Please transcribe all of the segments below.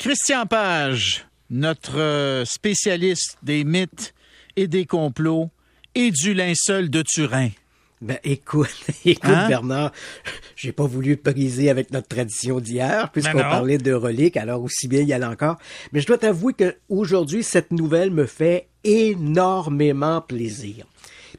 Christian Page, notre euh, spécialiste des mythes et des complots et du linceul de Turin. Ben écoute, écoute Hein? Bernard, j'ai pas voulu briser avec notre tradition d'hier puisqu'on Ben parlait de reliques, alors aussi bien y aller encore. Mais je dois t'avouer que aujourd'hui cette nouvelle me fait énormément plaisir.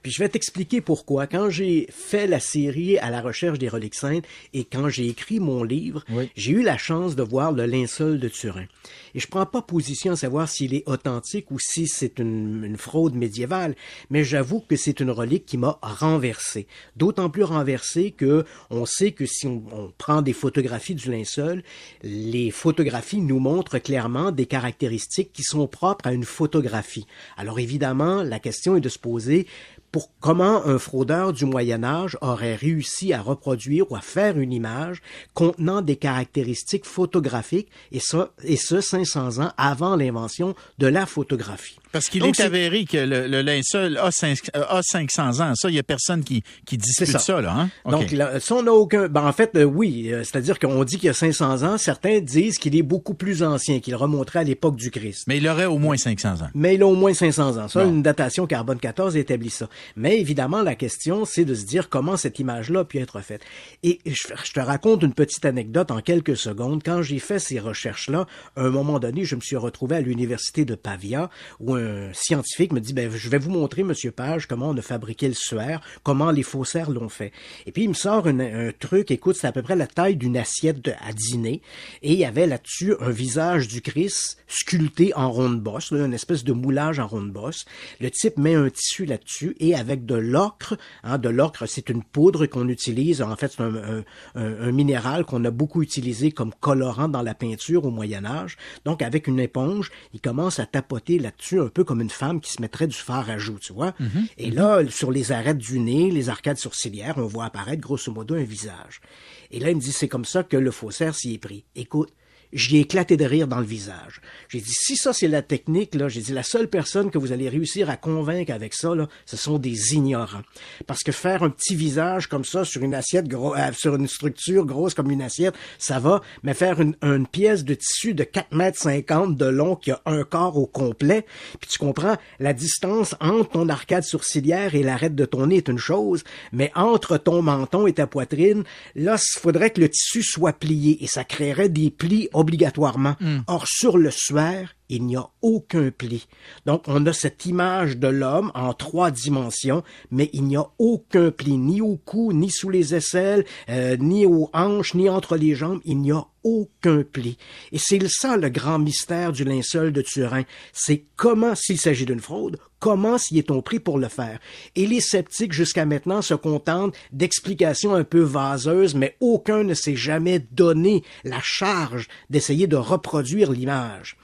Puis je vais t'expliquer pourquoi. Quand j'ai fait la série à la recherche des reliques saintes et quand j'ai écrit mon livre, Oui. j'ai eu la chance de voir le linceul de Turin. Et je prends pas position à savoir s'il est authentique ou si c'est une, une fraude médiévale, mais j'avoue que c'est une relique qui m'a renversé. D'autant plus renversé que on sait que si on, on prend des photographies du linceul, les photographies nous montrent clairement des caractéristiques qui sont propres à une photographie. Alors évidemment, la question est de se poser pour comment un fraudeur du Moyen Âge aurait réussi à reproduire ou à faire une image contenant des caractéristiques photographiques et ça et ce 500 ans avant l'invention de la photographie. Parce qu'il est avéré que le, le linceul a, cinq- euh, a 500 ans. Ça, il y a personne qui, qui dispute ça. ça. là. Hein? Donc, là, ça, on n'a aucun. Ben, en fait, euh, oui, euh, c'est-à-dire qu'on dit qu'il y a 500 ans. Certains disent qu'il est beaucoup plus ancien, qu'il remonterait à l'époque du Christ. Mais il aurait au moins 500 ans. Mais il a au moins 500 ans. Ça, Bon. une datation carbone 14 établit ça. Mais évidemment, la question, c'est de se dire comment cette image-là a pu être faite. Et je, je te raconte une petite anecdote en quelques secondes. Quand j'ai fait ces recherches-là, à un moment donné, je me suis retrouvé à l'université de Pavia, où un scientifique me dit, ben, je vais vous montrer, monsieur Page, comment on a fabriqué le suaire, comment les faussaires l'ont fait. Et puis, il me sort un truc, écoute, c'est à peu près la taille d'une assiette de- à dîner, et il y avait là-dessus un visage du Christ sculpté en ronde bosse, là, une espèce de moulage en ronde bosse. Le type met un tissu là-dessus, et avec de l'ocre, hein, de l'ocre, c'est une poudre qu'on utilise, en fait, c'est un, un- un- un minéral qu'on a beaucoup utilisé comme colorant dans la peinture au Moyen Âge. Donc, avec une éponge, il commence à tapoter là-dessus, un peu comme une femme qui se mettrait du fard à joues, tu vois. Et là, sur les arêtes du nez, les arcades sourcilières, on voit apparaître grosso modo un visage. Et là, il me dit, c'est comme ça que le faussaire s'y est pris. Écoute, J'y ai éclaté de rire dans le visage. J'ai dit, si ça c'est la technique, là, j'ai dit, la seule personne que vous allez réussir à convaincre avec ça, là, ce sont des ignorants. Parce que faire un petit visage comme ça sur une assiette, gros, euh, sur une structure grosse comme une assiette, ça va, mais faire une, une pièce de tissu de 4 mètres 50 de long qui a un corps au complet, puis tu comprends, la distance entre ton arcade sourcilière et l'arête de ton nez est une chose, mais entre ton menton et ta poitrine, là, il faudrait que le tissu soit plié et ça créerait des plis obligatoirement. Or, sur le suaire, il n'y a aucun pli. Donc, on a cette image de l'homme en trois dimensions, mais il n'y a aucun pli, ni au cou, ni sous les aisselles, euh, ni aux hanches, ni entre les jambes. Il n'y a aucun pli. Et c'est ça le grand mystère du linceul de Turin. C'est comment, s'il s'agit d'une fraude, comment s'y est-on pris pour le faire? Et les sceptiques jusqu'à maintenant se contentent d'explications un peu vaseuses, mais aucun ne s'est jamais donné la charge d'essayer de reproduire l'image.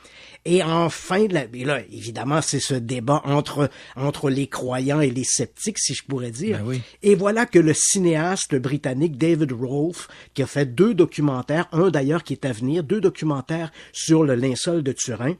Et enfin, et là, évidemment, c'est ce débat entre, entre les croyants et les sceptiques, si je pourrais dire. Ben oui. Et voilà que le cinéaste britannique David Rolfe, qui a fait deux documentaires, un d'ailleurs qui est à venir, deux documentaires sur le linceul de Turin,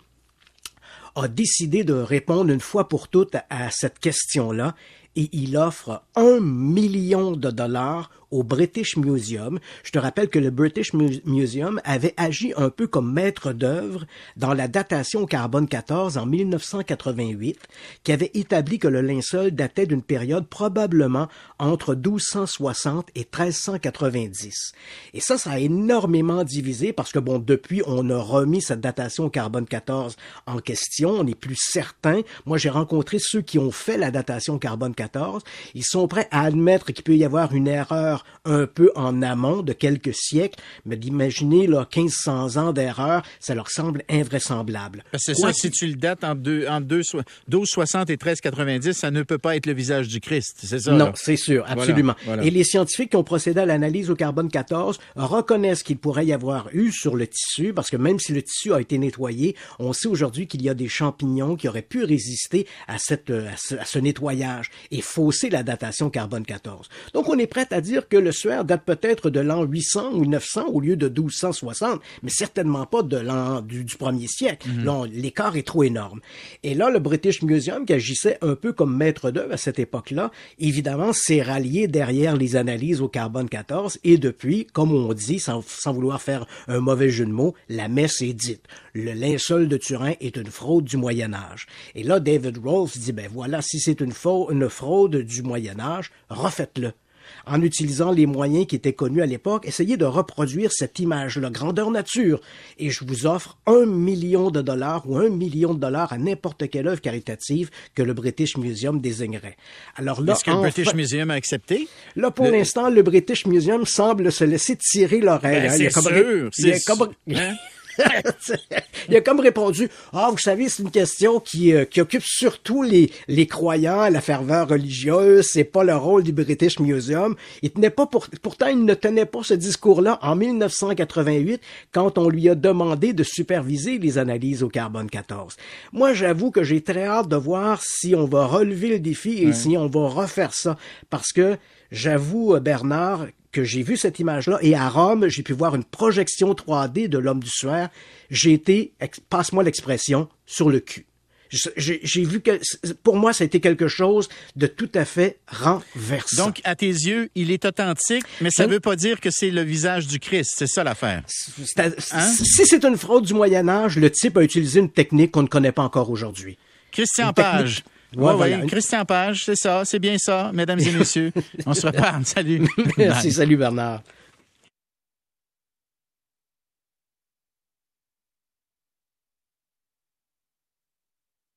a décidé de répondre une fois pour toutes à cette question-là et il offre un million de dollars au British Museum. Je te rappelle que le British Mu- Museum avait agi un peu comme maître d'œuvre dans la datation carbone 14 en 1988, qui avait établi que le linceul datait d'une période probablement entre 1260 et 1390. Et ça, ça a énormément divisé parce que bon, depuis, on a remis cette datation au carbone 14 en question. On n'est plus certain. Moi, j'ai rencontré ceux qui ont fait la datation au carbone 14. Ils sont prêts à admettre qu'il peut y avoir une erreur un peu en amont de quelques siècles, mais d'imaginer là 1500 ans d'erreur, ça leur semble invraisemblable. Que C'est ça, si tu le dates entre, deux, entre deux so- 1260 et 1390, ça ne peut pas être le visage du Christ. C'est ça? Non, c'est sûr, absolument. voilà. Et les scientifiques qui ont procédé à l'analyse au carbone 14 reconnaissent qu'il pourrait y avoir eu sur le tissu, parce que même si le tissu a été nettoyé, on sait aujourd'hui qu'il y a des champignons qui auraient pu résister à, cette, euh, à, ce, à ce nettoyage et fausser la datation carbone 14. Donc on est prêt à dire dire que le suaire date peut-être de l'an 800 ou 900 au lieu de 1260, mais certainement pas de l'an du, premier siècle. Mhm. l'écart est trop énorme. Et là, le British Museum, qui agissait un peu comme maître d'œuvre à cette époque-là, évidemment, s'est rallié derrière les analyses au carbone 14 et depuis, comme on dit, sans, sans vouloir faire un mauvais jeu de mots, la messe est dite. Le linceul de Turin est une fraude du Moyen Âge. Et là, David Rolfe dit, ben voilà, si c'est une, une fraude du Moyen Âge, refaites-le en utilisant les moyens qui étaient connus à l'époque, essayez de reproduire cette image-là, grandeur nature. Et je vous offre un million de dollars ou un million de dollars à n'importe quelle œuvre caritative que le British Museum désignerait. Alors là, est-ce que le British Museum a accepté? Là, pour l'instant, le British Museum semble se laisser tirer l'oreille. Ben, c'est sûr, c'est comme... Il a comme répondu Ah, vous savez, c'est une question qui, euh, qui occupe surtout les, les croyants, la ferveur religieuse, c'est pas le rôle du British Museum. Il tenait pas pour, pourtant, il ne tenait pas ce discours-là en 1988 quand on lui a demandé de superviser les analyses au carbone 14. Moi, j'avoue que j'ai très hâte de voir si on va relever le défi et si on va refaire ça parce que j'avoue, euh, Bernard, que j'ai vu cette image-là et à Rome, j'ai pu voir une projection 3D de l'homme du suaire. J'ai été, passe-moi l'expression, sur le cul. J'ai vu que pour moi, ça a été quelque chose de tout à fait renversant. Donc, à tes yeux, il est authentique, mais ça ne veut pas dire que c'est le visage du Christ. C'est ça l'affaire. Hein? Si c'est une fraude du Moyen Âge, le type a utilisé une technique qu'on ne connaît pas encore aujourd'hui. Christian Page. Oui, oui, Christian Page, c'est ça, c'est bien ça, mesdames et messieurs. On se reparle. Salut. Merci, salut Bernard.